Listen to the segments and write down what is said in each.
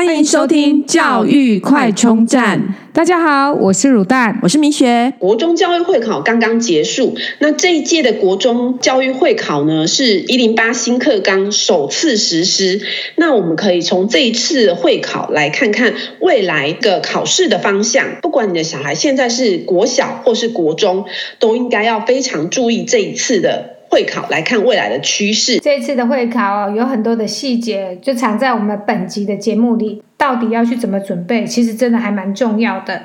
欢迎收听教育快充站。大家好，我是乳蛋，我是明学。国中教育会考刚刚结束，那这一届的国中教育会考呢，是一零八新课纲首次实施。那我们可以从这一次会考来看看未来的考试的方向。不管你的小孩现在是国小或是国中，都应该要非常注意这一次的。会考来看未来的趋势。这一次的会考有很多的细节，就藏在我们本集的节目里。到底要去怎么准备？其实真的还蛮重要的。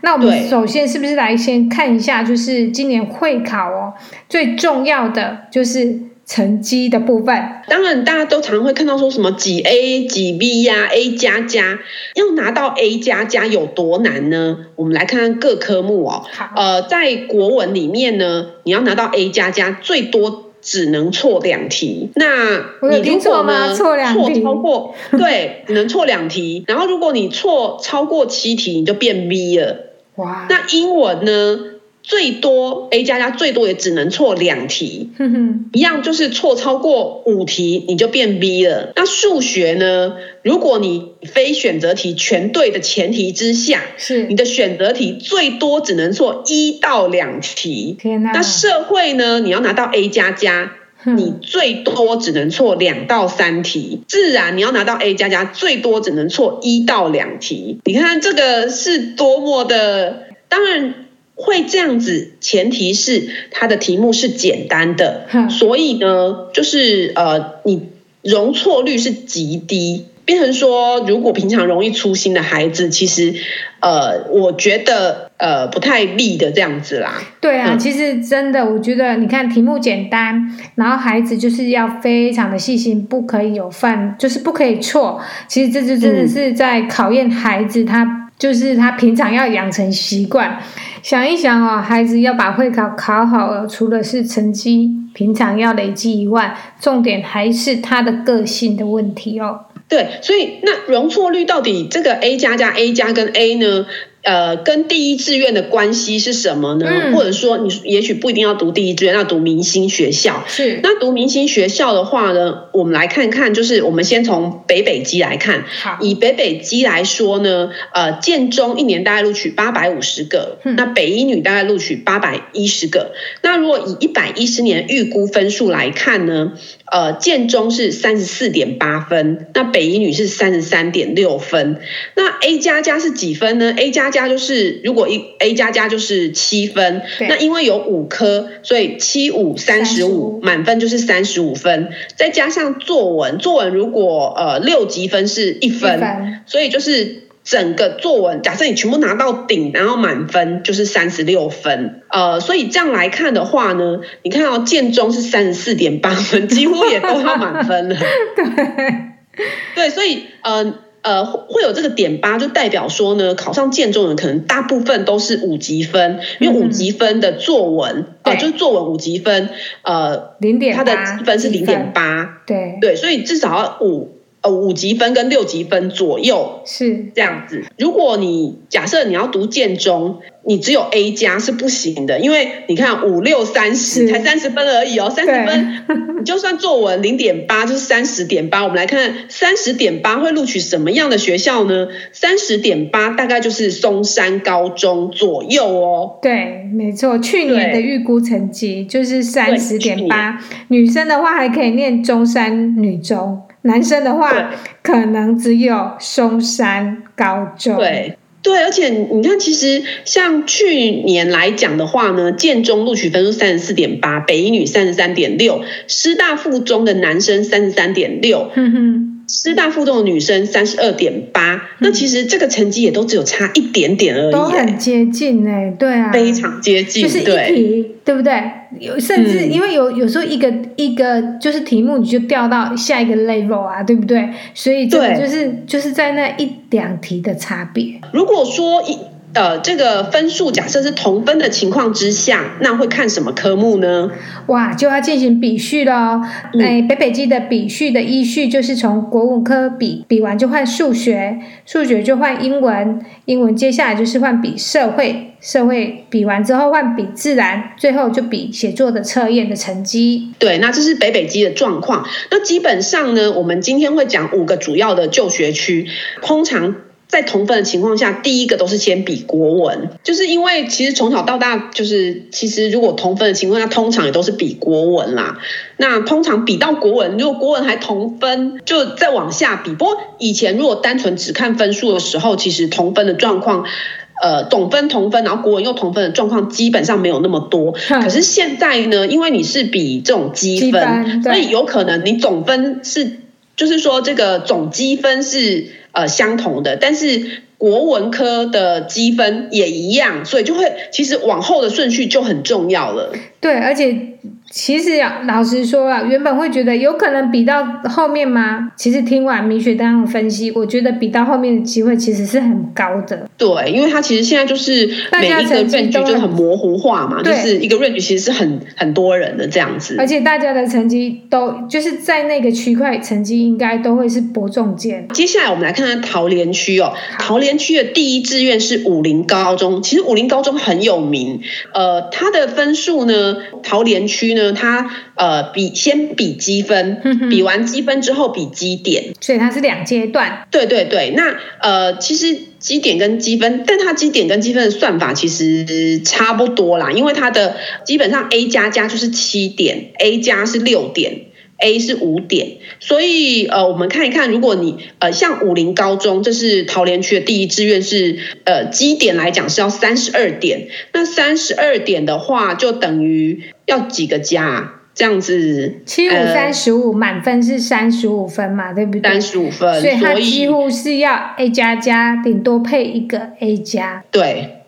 那我们首先是不是来先看一下，就是今年会考哦，最重要的就是。成绩的部分，当然大家都常常会看到说什么几 A 几 B 呀，A 加加，要拿到 A 加加有多难呢？我们来看看各科目哦。好，呃，在国文里面呢，你要拿到 A 加加，最多只能错两题。那你如果呢？错两题，错超过，对，只能错两题。然后如果你错超过七题，你就变 B 了。哇，那英文呢？最多 A 加加最多也只能错两题，一样就是错超过五题你就变 B 了。那数学呢？如果你非选择题全对的前提之下，是你的选择题最多只能错一到两题。天哪！那社会呢？你要拿到 A 加加，你最多只能错两到三题。自然你要拿到 A 加加，最多只能错一到两题。你看这个是多么的，当然。会这样子，前提是它的题目是简单的，嗯、所以呢，就是呃，你容错率是极低。变成说，如果平常容易粗心的孩子，其实呃，我觉得呃不太利的这样子啦。对啊，嗯、其实真的，我觉得你看题目简单，然后孩子就是要非常的细心，不可以有犯，就是不可以错。其实这就真的是在考验孩子，他就是他平常要养成习惯。想一想哦，孩子要把会考考好了，除了是成绩平常要累积以外，重点还是他的个性的问题哦。对，所以那容错率到底这个 A 加加 A 加跟 A 呢？呃，跟第一志愿的关系是什么呢？嗯、或者说，你也许不一定要读第一志愿，要读明星学校。是。那读明星学校的话呢，我们来看看，就是我们先从北北基来看。好。以北北基来说呢，呃，建中一年大概录取八百五十个，嗯、那北一女大概录取八百一十个。那如果以一百一十年预估分数来看呢，呃，建中是三十四点八分，那北一女是三十三点六分。那 A 加加是几分呢？A 加加就是如果一 A 加加就是七分，那因为有五科，所以七五三十五，满分就是三十五分。再加上作文，作文如果呃六级分是一分，分所以就是整个作文，假设你全部拿到顶，然后满分就是三十六分。呃，所以这样来看的话呢，你看到建中是三十四点八分，几乎也都要满分了。对，对，所以呃。呃，会有这个点八，就代表说呢，考上建中的可能大部分都是五级分，因为五级分的作文呃，就是作文五级分，呃，零点，它的积分是零点八，对对，所以至少要五。呃，五级分跟六级分左右是这样子。如果你假设你要读建中，你只有 A 加是不行的，因为你看五六三十才三十分而已哦，三十分 你就算作文零点八就是三十点八。我们来看三十点八会录取什么样的学校呢？三十点八大概就是松山高中左右哦。对，没错，去年的预估成绩就是三十点八。女生的话还可以念中山女中。男生的话，可能只有松山高中。对对，而且你看，其实像去年来讲的话呢，建中录取分数三十四点八，北一女三十三点六，师大附中的男生三十三点六。哼哼。师大附中的女生三十二点八，那其实这个成绩也都只有差一点点而已，都很接近哎，对啊，非常接近，就是一题，对，对不对？有甚至因为有有时候一个一个就是题目你就掉到下一个 level 啊，对不对？所以这个就是就是在那一两题的差别。如果说一呃，这个分数假设是同分的情况之下，那会看什么科目呢？哇，就要进行比序了哎，北北基的比序的依序就是从国文科比，比完就换数学，数学就换英文，英文接下来就是换比社会，社会比完之后换比自然，最后就比写作的测验的成绩。对，那这是北北基的状况。那基本上呢，我们今天会讲五个主要的就学区，通常。在同分的情况下，第一个都是先比国文，就是因为其实从小到大，就是其实如果同分的情况下，通常也都是比国文啦。那通常比到国文，如果国文还同分，就再往下比。不过以前如果单纯只看分数的时候，其实同分的状况，呃，总分同分，然后国文又同分的状况，基本上没有那么多。可是现在呢，因为你是比这种积分，所以有可能你总分是，就是说这个总积分是。呃，相同的，但是国文科的积分也一样，所以就会其实往后的顺序就很重要了。对，而且。其实老实说啊，原本会觉得有可能比到后面吗？其实听完米雪丹的分析，我觉得比到后面的机会其实是很高的。对，因为它其实现在就是每一个 range 就很模糊化嘛，就是一个 range 其实是很很多人的这样子。而且大家的成绩都就是在那个区块成绩应该都会是伯仲间。接下来我们来看看桃园区哦，桃园区的第一志愿是武林高中，其实武林高中很有名，呃，它的分数呢，桃园区呢。它呃比先比积分，比完积分之后比基点，所以它是两阶段。对对对，那呃其实基点跟积分，但它基点跟积分的算法其实差不多啦，因为它的基本上 A 加加就是七点，A 加是六点。A 是五点，所以呃，我们看一看，如果你呃像武林高中，这是桃园区的第一志愿是呃基点来讲是要三十二点，那三十二点的话就等于要几个加？这样子七五三十五，满分是三十五分嘛，对不对？三十五分，所以他几乎是要 A 加加，顶多配一个 A 加。对，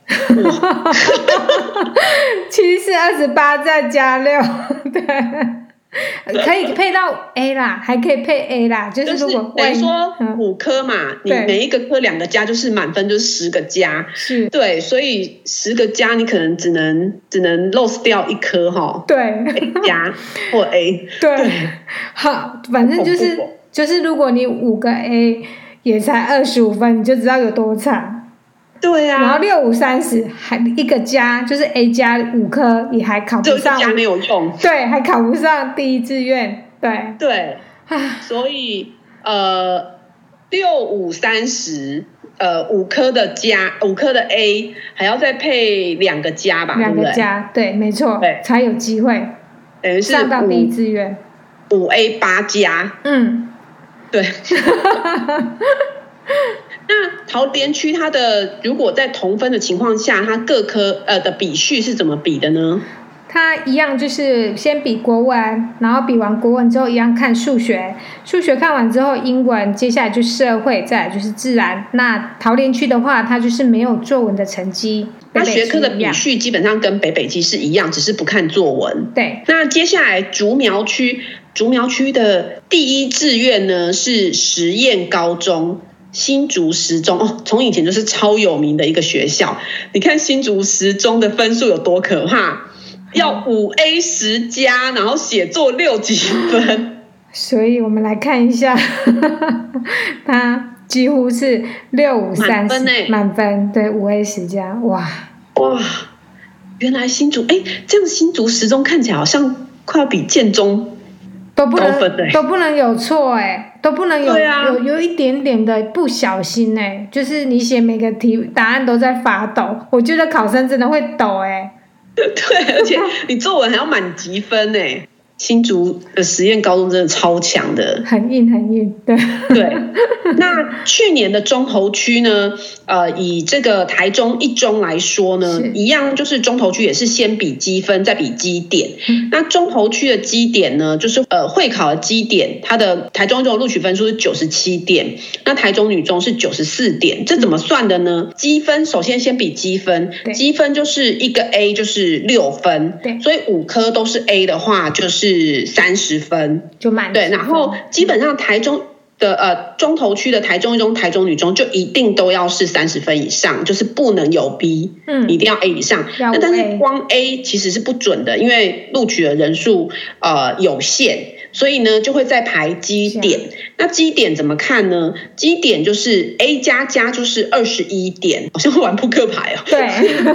其实是二十八再加六，对。可以配到 A 啦，还可以配 A 啦，就是如果等于说五科嘛，你每一个科两个加就是满分，就是十个加，是。对，所以十个加你可能只能只能 lose 掉一科哈，对，A 加或 A，对，好，反正就是就是如果你五个 A 也才二十五分，你就知道有多惨。对啊，然后六五三十还一个加，就是 A 加五科也还考不上，加没有用，对，还考不上第一志愿，对。对，所以呃六五三十呃五科的加五科的 A 还要再配两个加吧，两个加，对，没错，对，才有机会，等于是上到第一志愿，五 A 八加，嗯，对。那桃园区它的如果在同分的情况下，它各科呃的比序是怎么比的呢？它一样就是先比国文，然后比完国文之后一样看数学，数学看完之后英文，接下来就是社会，再来就是自然。那桃园区的话，它就是没有作文的成绩。那学科的比序基本上跟北北基是一样，只是不看作文。对。那接下来竹苗区，竹苗区的第一志愿呢是实验高中。新竹十中哦，从以前就是超有名的一个学校。你看新竹十中的分数有多可怕？要五 A 十加，然后写作六几分。所以我们来看一下，它几乎是六五三满分呢，满分对五 A 十加，哇哇！原来新竹哎，这样新竹十中看起来好像快要比建中都不能都不能有错哎。都不能有、啊、有有一点点的不小心哎、欸，就是你写每个题答案都在发抖，我觉得考生真的会抖哎、欸。对，而且你作文还要满级分哎、欸。新竹的实验高中真的超强的，很硬很硬，对对。那去年的中投区呢？呃，以这个台中一中来说呢，一样就是中投区也是先比积分，再比基点。嗯、那中投区的基点呢，就是呃会考的基点，它的台中一中录取分数是九十七点，那台中女中是九十四点，这怎么算的呢？积分首先先比积分，积分就是一个 A 就是六分，对，所以五科都是 A 的话就是。是三十分，就满对，然后基本上台中的呃中投区的台中一中、台中女中就一定都要是三十分以上，就是不能有 B，嗯，一定要 A 以上。那但是光 A 其实是不准的，因为录取的人数呃有限，所以呢就会再排基点。那基点怎么看呢？基点就是 A 加加就是二十一点，好像会玩扑克牌哦。对，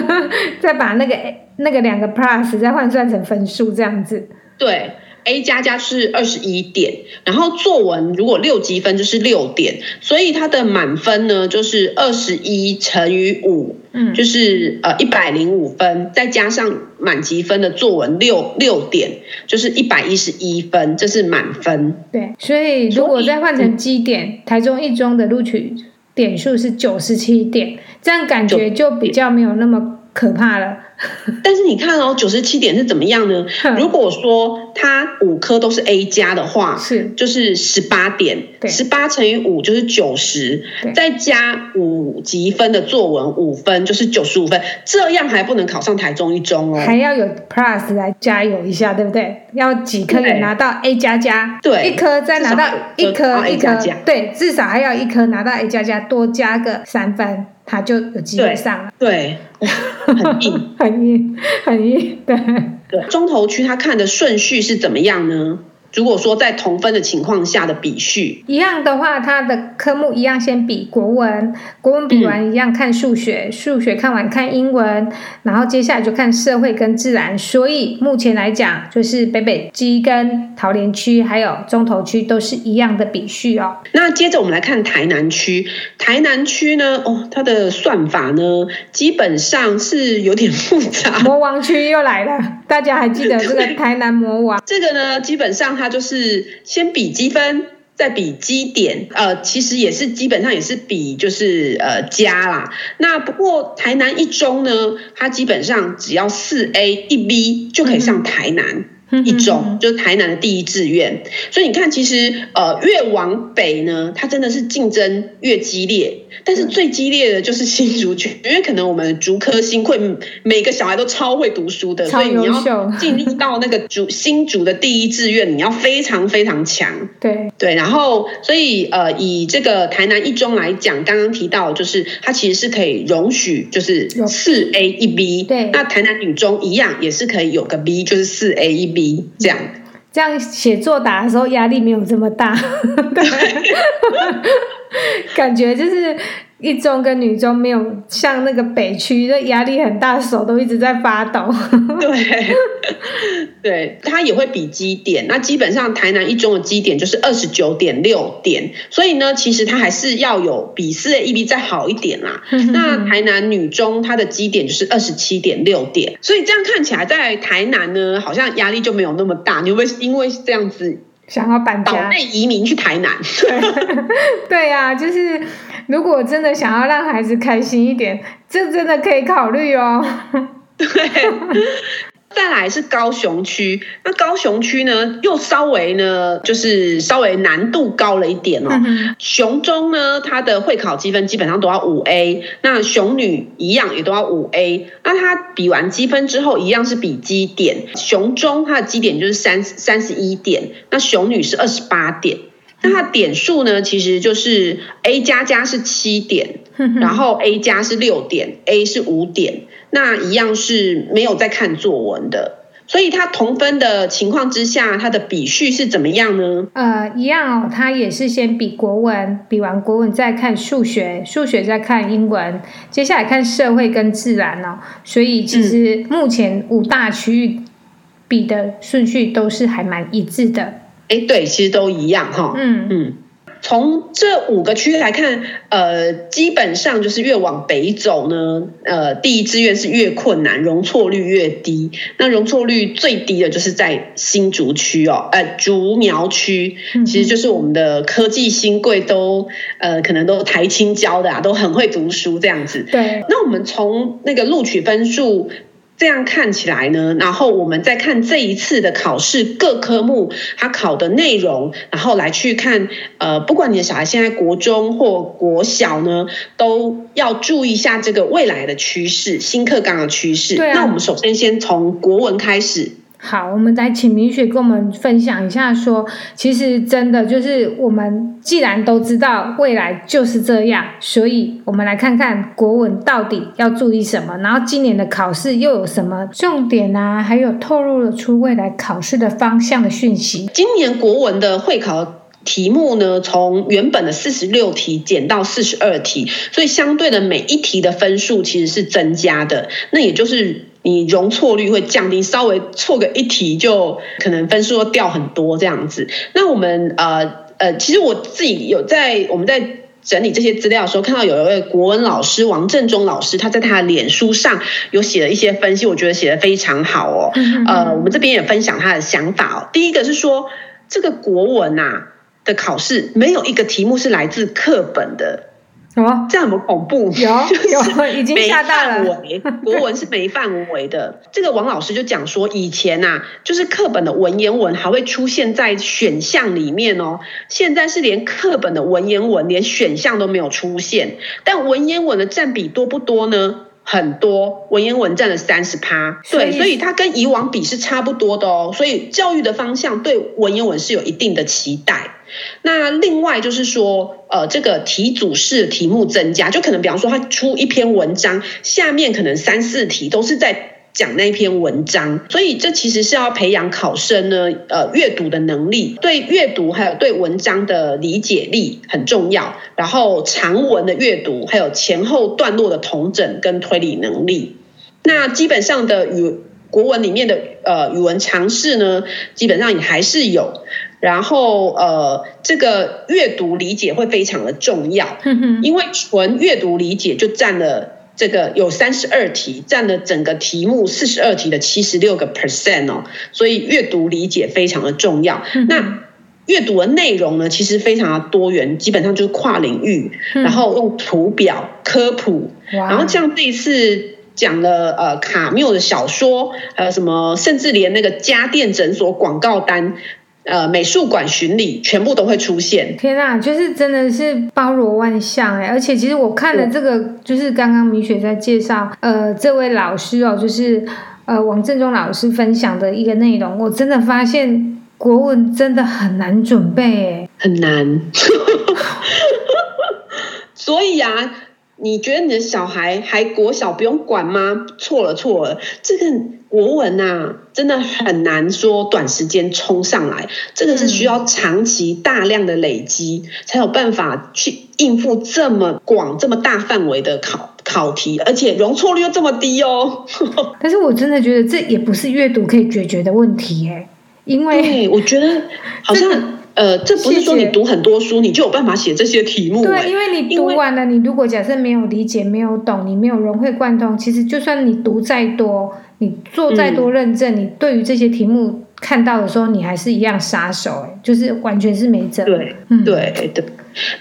再把那个那个两个 plus 再换算成分数这样子。对。A 加加是二十一点，然后作文如果六级分就是六点，所以它的满分呢就是二十一乘以五，嗯，就是呃一百零五分，再加上满级分的作文六六点，就是一百一十一分，这是满分。对，所以如果再换成基点，嗯、台中一中的录取点数是九十七点，这样感觉就比较没有那么可怕了。但是你看哦，九十七点是怎么样呢？如果说它五科都是 A 加的话，是。就是十八点，十八乘以五就是九十，再加五级分的作文五分就是九十五分，这样还不能考上台中一中哦，还要有 Plus 来加油一下，对不对？要几科也拿到 A 加加，对，一科再拿到一科一科，对，至少还要一科拿到 A 加加，多加个三分。他就有机会上了，对，很硬，很硬，很硬，对。对，中投区他看的顺序是怎么样呢？如果说在同分的情况下的比序一样的话，它的科目一样先比国文，国文比完一样看数学，嗯、数学看完看英文，然后接下来就看社会跟自然。所以目前来讲，就是北北基跟桃园区还有中投区都是一样的比序哦。那接着我们来看台南区，台南区呢，哦，它的算法呢，基本上是有点复杂。魔王区又来了，大家还记得这个台南魔王？这个呢，基本上。它就是先比积分，再比基点，呃，其实也是基本上也是比就是呃加啦。那不过台南一中呢，它基本上只要四 A 一 B 就可以上台南。嗯一中就是台南的第一志愿，所以你看，其实呃越往北呢，它真的是竞争越激烈。但是最激烈的就是新竹区，因为可能我们竹科新会每个小孩都超会读书的，所以你要进入到那个竹新竹的第一志愿，你要非常非常强。对。对，然后所以呃以这个台南一中来讲，刚刚提到就是它其实是可以容许就是四 A 一 B，对，那台南女中一样也是可以有个 B，就是四 A 一 B。这样，这样写作答的时候压力没有这么大，对，感觉就是。一中跟女中没有像那个北区，的压力很大，手都一直在发抖。对，对，它也会比基点。那基本上台南一中的基点就是二十九点六点，所以呢，其实它还是要有比四 A 一 B 再好一点啦。那台南女中它的基点就是二十七点六点，所以这样看起来在台南呢，好像压力就没有那么大。你会不会因为这样子想要搬家？岛内移民去台南？对呀、啊，就是。如果真的想要让孩子开心一点，这真的可以考虑哦。对，再来是高雄区，那高雄区呢，又稍微呢，就是稍微难度高了一点哦。嗯、雄中呢，它的会考积分基本上都要五 A，那雄女一样也都要五 A。那它比完积分之后，一样是比基点，雄中它的基点就是三三十一点，那雄女是二十八点。那它点数呢，其实就是 A 加加是七点，然后 A 加是六点，A 是五点，那一样是没有在看作文的。所以它同分的情况之下，它的比序是怎么样呢？呃，一样哦，它也是先比国文，比完国文再看数学，数学再看英文，接下来看社会跟自然哦。所以其实目前五大区域比的顺序都是还蛮一致的。哎，对，其实都一样哈。嗯嗯，从这五个区来看，呃，基本上就是越往北走呢，呃，第一志愿是越困难，容错率越低。那容错率最低的就是在新竹区哦，呃，竹苗区，其实就是我们的科技新贵都，呃，可能都台青教的啊，都很会读书这样子。对。那我们从那个录取分数。这样看起来呢，然后我们再看这一次的考试各科目它考的内容，然后来去看，呃，不管你的小孩现在国中或国小呢，都要注意一下这个未来的趋势，新课纲的趋势。对啊。那我们首先先从国文开始。好，我们来请明雪跟我们分享一下说，说其实真的就是我们既然都知道未来就是这样，所以我们来看看国文到底要注意什么，然后今年的考试又有什么重点啊，还有透露了出未来考试的方向的讯息。今年国文的会考题目呢，从原本的四十六题减到四十二题，所以相对的每一题的分数其实是增加的，那也就是。你容错率会降低，稍微错个一题就可能分数会掉很多这样子。那我们呃呃，其实我自己有在我们在整理这些资料的时候，看到有一位国文老师王振中老师，他在他的脸书上有写了一些分析，我觉得写得非常好哦。呃，我们这边也分享他的想法哦。第一个是说，这个国文啊的考试没有一个题目是来自课本的。什么？这样很恐怖？有 有，已经吓到了。国文是没范围的。这个王老师就讲说，以前呐、啊，就是课本的文言文还会出现在选项里面哦。现在是连课本的文言文连选项都没有出现。但文言文的占比多不多呢？很多，文言文占了三十趴。对，所以它跟以往比是差不多的哦。所以教育的方向对文言文是有一定的期待。那另外就是说，呃，这个题组式题目增加，就可能比方说他出一篇文章，下面可能三四题都是在讲那篇文章，所以这其实是要培养考生呢，呃，阅读的能力，对阅读还有对文章的理解力很重要，然后长文的阅读，还有前后段落的同整跟推理能力。那基本上的语国文里面的呃语文常识呢，基本上也还是有。然后呃，这个阅读理解会非常的重要，因为纯阅读理解就占了这个有三十二题，占了整个题目四十二题的七十六个 percent 哦，所以阅读理解非常的重要。那阅读的内容呢，其实非常的多元，基本上就是跨领域，然后用图表科普，然后像这一次讲了呃卡缪的小说，还有什么，甚至连那个家电诊所广告单。呃，美术馆巡礼全部都会出现。天啊，就是真的是包罗万象哎！而且其实我看了这个，就是刚刚米雪在介绍，呃，这位老师哦，就是呃王振中老师分享的一个内容，我真的发现国文真的很难准备哎，很难。所以啊，你觉得你的小孩还国小不用管吗？错了错了，这个。国文呐、啊，真的很难说短时间冲上来，这个是需要长期大量的累积，才有办法去应付这么广、这么大范围的考考题，而且容错率又这么低哦。但是我真的觉得这也不是阅读可以解决的问题耶，因为我觉得好像、这个、呃，这不是说你读很多书你就有办法写这些题目。对，因为你读完了，你如果假设没有理解、没有懂，你没有融会贯通，其实就算你读再多。你做再多认证，嗯、你对于这些题目看到的时候，你还是一样杀手，哎，就是完全是没辙。对，嗯，对对。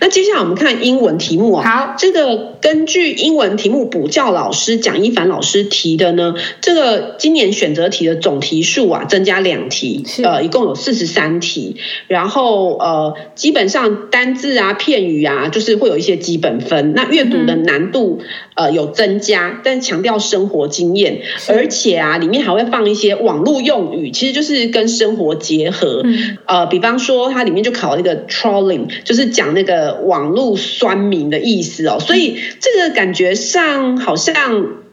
那接下来我们看英文题目啊，好，这个根据英文题目补教老师蒋一凡老师提的呢，这个今年选择题的总题数啊增加两题，呃，一共有四十三题，然后呃，基本上单字啊、片语啊，就是会有一些基本分。那阅读的难度呃有增加，但强调生活经验，而且啊，里面还会放一些网络用语，其实就是跟生活结合。嗯、呃，比方说它里面就考了一个 trolling，就是讲那。那个网络酸民的意思哦，所以这个感觉上好像，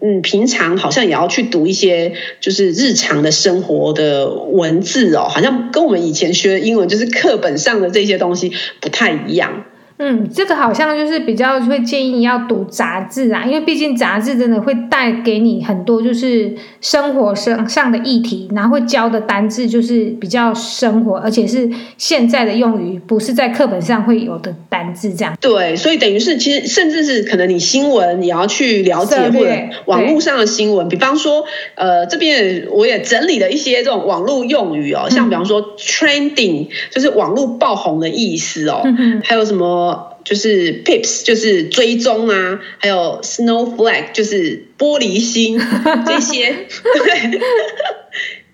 嗯，平常好像也要去读一些就是日常的生活的文字哦，好像跟我们以前学的英文就是课本上的这些东西不太一样。嗯，这个好像就是比较会建议你要读杂志啊，因为毕竟杂志真的会带给你很多就是生活上上的议题，然后会教的单字就是比较生活，而且是现在的用语，不是在课本上会有的单字这样。对，所以等于是其实甚至是可能你新闻你要去了解或者网络上的新闻，比方说呃这边我也整理了一些这种网络用语哦，像比方说 trending 就是网络爆红的意思哦，嗯、还有什么？就是 pips，就是追踪啊，还有 snowflake，就是玻璃心 这些。对，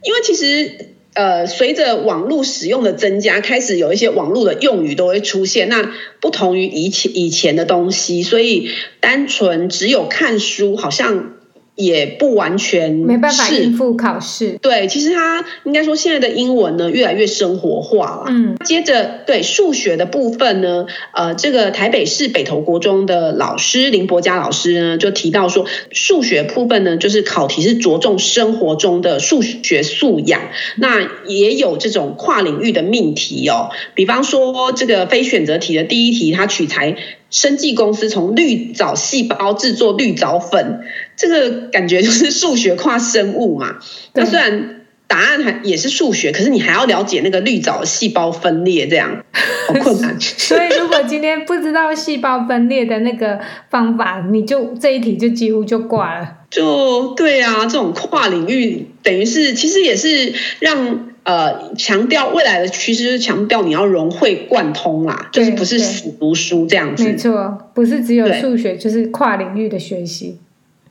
因为其实呃，随着网络使用的增加，开始有一些网络的用语都会出现。那不同于以前以前的东西，所以单纯只有看书，好像也不完全没办法应付考试。对，其实他应该说现在的英文呢越来越生活化了。嗯，接着对数学的部分呢，呃，这个台北市北投国中的老师林伯嘉老师呢就提到说，数学部分呢就是考题是着重生活中的数学素养，那也有这种跨领域的命题哦，比方说这个非选择题的第一题，它取材生技公司从绿藻细胞制作绿藻粉。这个感觉就是数学跨生物嘛。那虽然答案还也是数学，可是你还要了解那个绿藻细胞分裂，这样好困难。所以如果今天不知道细胞分裂的那个方法，你就这一题就几乎就挂了。就对啊，这种跨领域等于是其实也是让呃强调未来的趋势，就是强调你要融会贯通啦，就是不是死读书这样子。没错，不是只有数学，就是跨领域的学习。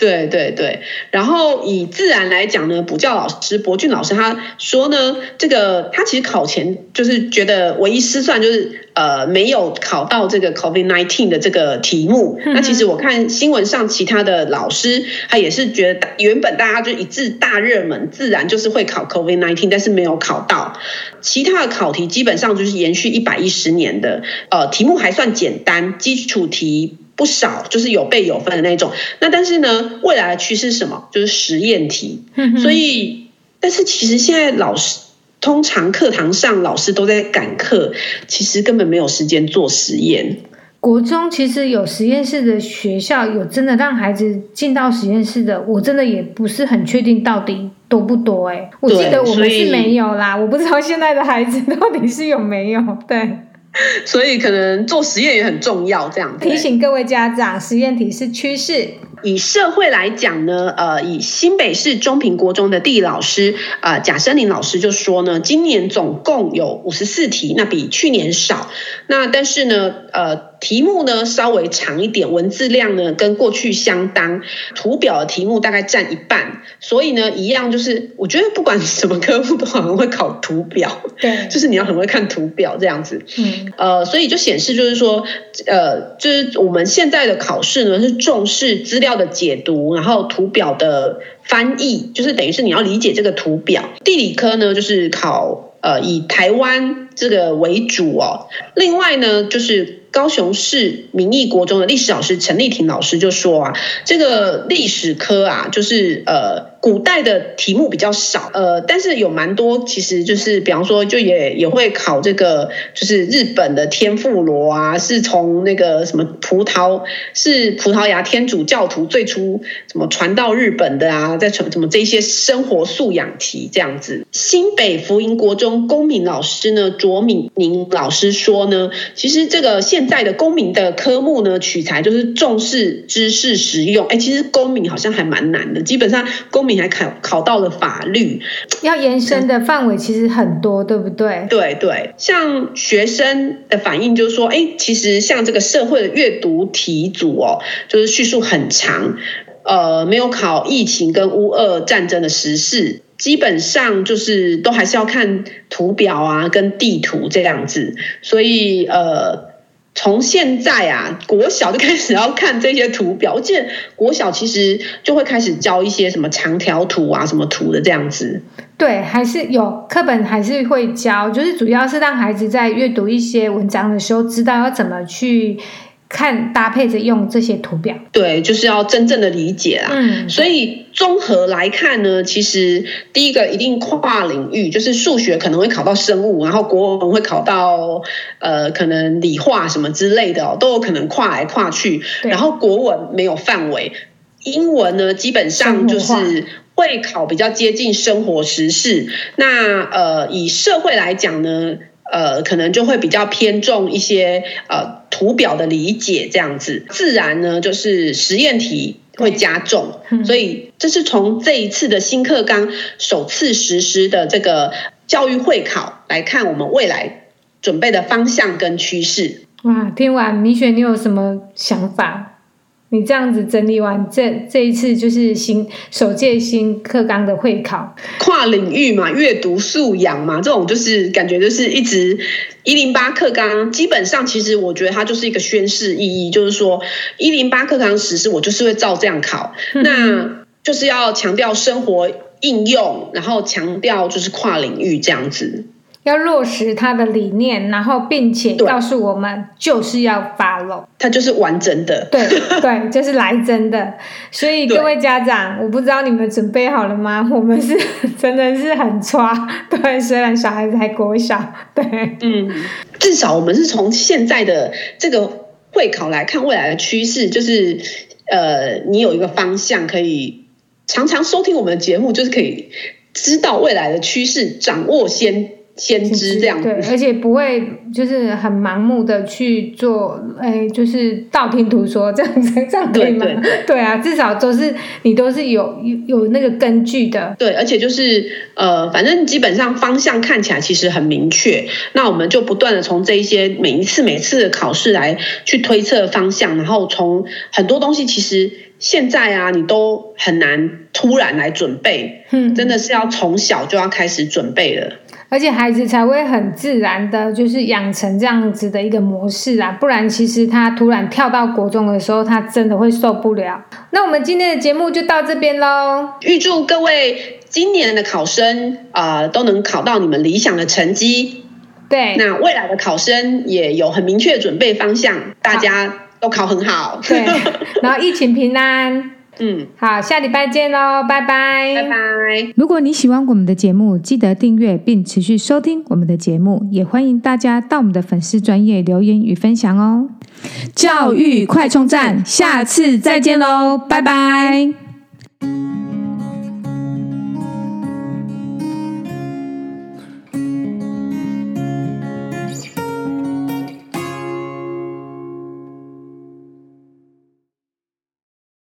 对对对，然后以自然来讲呢，补教老师博俊老师他说呢，这个他其实考前就是觉得唯一失算就是呃没有考到这个 COVID nineteen 的这个题目。嗯、那其实我看新闻上其他的老师，他也是觉得原本大家就一致大热门，自然就是会考 COVID nineteen，但是没有考到。其他的考题基本上就是延续一百一十年的，呃，题目还算简单，基础题。不少，就是有备有分的那种。那但是呢，未来的趋势是什么？就是实验题。所以，但是其实现在老师通常课堂上老师都在赶课，其实根本没有时间做实验。国中其实有实验室的学校，有真的让孩子进到实验室的，我真的也不是很确定到底多不多欸。哎，我记得我们是没有啦，我不知道现在的孩子到底是有没有。对。所以可能做实验也很重要，这样提醒各位家长，实验题是趋势。以社会来讲呢，呃，以新北市中平国中的地理老师，呃，贾森林老师就说呢，今年总共有五十四题，那比去年少。那但是呢，呃。题目呢稍微长一点，文字量呢跟过去相当，图表的题目大概占一半，所以呢一样就是，我觉得不管什么科目都好像会考图表，对，就是你要很会看图表这样子，嗯，呃，所以就显示就是说，呃，就是我们现在的考试呢是重视资料的解读，然后图表的翻译，就是等于是你要理解这个图表。地理科呢就是考呃以台湾这个为主哦，另外呢就是。高雄市民意国中的历史老师陈丽婷老师就说啊，这个历史科啊，就是呃。古代的题目比较少，呃，但是有蛮多，其实就是比方说，就也也会考这个，就是日本的天妇罗啊，是从那个什么葡萄，是葡萄牙天主教徒最初怎么传到日本的啊，在传什么这些生活素养题这样子。新北福音国中公民老师呢，卓敏宁老师说呢，其实这个现在的公民的科目呢，取材就是重视知识实用，哎，其实公民好像还蛮难的，基本上公民。你还考考到了法律，要延伸的范围其实很多，对不对？对对，像学生的反应就是说，哎，其实像这个社会的阅读题组哦，就是叙述很长，呃，没有考疫情跟乌俄战争的时事，基本上就是都还是要看图表啊跟地图这样子，所以呃。从现在啊，国小就开始要看这些图表。我记得国小其实就会开始教一些什么长条图啊、什么图的这样子。对，还是有课本还是会教，就是主要是让孩子在阅读一些文章的时候，知道要怎么去。看搭配着用这些图表，对，就是要真正的理解啦。嗯，所以综合来看呢，其实第一个一定跨领域，就是数学可能会考到生物，然后国文会考到呃可能理化什么之类的哦，都有可能跨来跨去。然后国文没有范围，英文呢基本上就是会考比较接近生活时事。那呃以社会来讲呢，呃可能就会比较偏重一些呃。图表的理解这样子，自然呢就是实验题会加重，所以这是从这一次的新课纲首次实施的这个教育会考来看，我们未来准备的方向跟趋势。哇，听完米雪，你有什么想法？你这样子整理完，这这一次就是新首届新课纲的会考，跨领域嘛，阅读素养嘛，这种就是感觉就是一直一零八课纲，基本上其实我觉得它就是一个宣示意义，就是说一零八课纲实施，我就是会照这样考。嗯、那就是要强调生活应用，然后强调就是跨领域这样子。要落实他的理念，然后并且告诉我们，就是要 follow，他就是完整的，对对，就是来真的。所以各位家长，我不知道你们准备好了吗？我们是真的是很抓，对，虽然小孩子还国小，对，嗯，至少我们是从现在的这个会考来看未来的趋势，就是呃，你有一个方向可以常常收听我们的节目，就是可以知道未来的趋势，掌握先。先知这样，对，而且不会就是很盲目的去做，哎，就是道听途说这样子，这样可以吗？对，对，对，对啊，至少都是你都是有有有那个根据的。对，而且就是呃，反正基本上方向看起来其实很明确，那我们就不断的从这一些每一次每次的考试来去推测方向，然后从很多东西其实现在啊，你都很难突然来准备，嗯，真的是要从小就要开始准备了。而且孩子才会很自然的，就是养成这样子的一个模式啊，不然其实他突然跳到国中的时候，他真的会受不了。那我们今天的节目就到这边喽，预祝各位今年的考生啊、呃、都能考到你们理想的成绩。对，那未来的考生也有很明确的准备方向，大家都考很好。对，然后疫情平安。嗯，好，下礼拜见喽，拜拜，拜拜。如果你喜欢我们的节目，记得订阅并持续收听我们的节目，也欢迎大家到我们的粉丝专业留言与分享哦。教育快充站，下次再见喽，拜拜。